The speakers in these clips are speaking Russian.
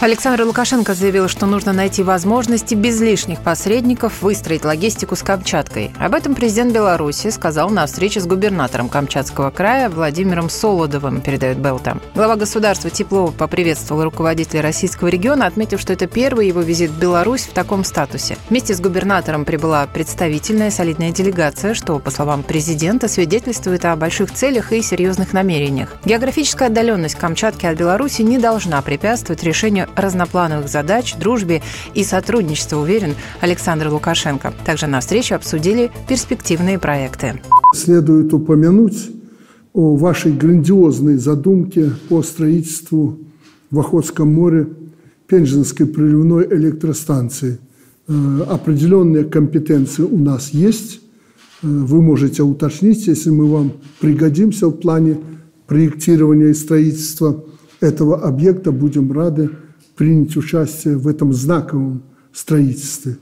Александр Лукашенко заявил, что нужно найти возможности без лишних посредников выстроить логистику с Камчаткой. Об этом президент Беларуси сказал на встрече с губернатором Камчатского края Владимиром Солодовым, передает Белта. Глава государства тепло поприветствовал руководителя российского региона, отметив, что это первый его визит в Беларусь в таком статусе. Вместе с губернатором прибыла представительная солидная делегация, что, по словам президента, свидетельствует о больших целях и серьезных намерениях. Географическая отдаленность Камчатки от Беларуси не должна препятствовать решению разноплановых задач, дружбе и сотрудничеству, уверен Александр Лукашенко. Также на встрече обсудили перспективные проекты. Следует упомянуть о вашей грандиозной задумке по строительству в Охотском море Пенжинской приливной электростанции. Э, определенные компетенции у нас есть. Э, вы можете уточнить, если мы вам пригодимся в плане проектирования и строительства этого объекта, будем рады принять участие в этом знаковом строительстве.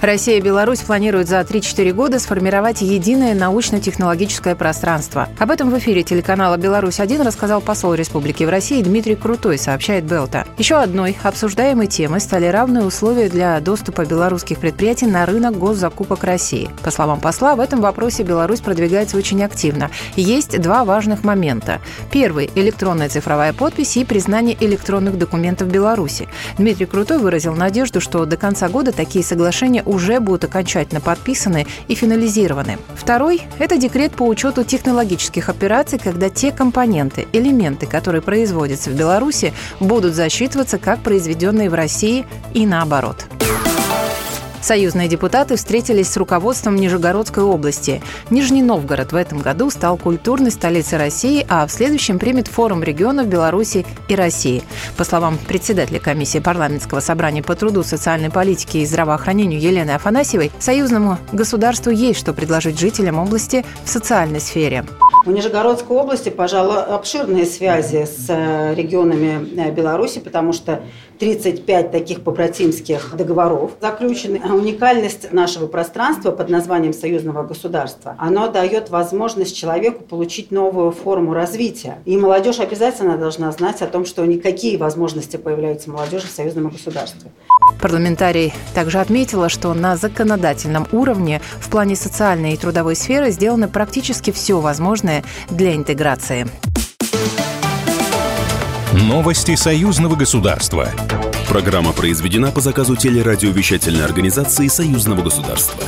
Россия и Беларусь планируют за 3-4 года сформировать единое научно-технологическое пространство. Об этом в эфире телеканала «Беларусь-1» рассказал посол республики в России Дмитрий Крутой, сообщает Белта. Еще одной обсуждаемой темой стали равные условия для доступа белорусских предприятий на рынок госзакупок России. По словам посла, в этом вопросе Беларусь продвигается очень активно. Есть два важных момента. Первый – электронная цифровая подпись и признание электронных документов Беларуси. Дмитрий Крутой выразил надежду, что до конца года такие соглашения уже будут окончательно подписаны и финализированы. Второй – это декрет по учету технологических операций, когда те компоненты, элементы, которые производятся в Беларуси, будут засчитываться как произведенные в России и наоборот. Союзные депутаты встретились с руководством Нижегородской области. Нижний Новгород в этом году стал культурной столицей России, а в следующем примет форум регионов Беларуси и России. По словам председателя комиссии парламентского собрания по труду, социальной политике и здравоохранению Елены Афанасьевой, союзному государству есть что предложить жителям области в социальной сфере. У Нижегородской области, пожалуй, обширные связи с э, регионами э, Беларуси, потому что 35 таких побратимских договоров заключены. А уникальность нашего пространства под названием союзного государства, оно дает возможность человеку получить новую форму развития. И молодежь обязательно должна знать о том, что никакие возможности появляются молодежи в союзном государстве. Парламентарий также отметила, что на законодательном уровне в плане социальной и трудовой сферы сделано практически все возможное для интеграции. Новости союзного государства. Программа произведена по заказу телерадиовещательной организации союзного государства.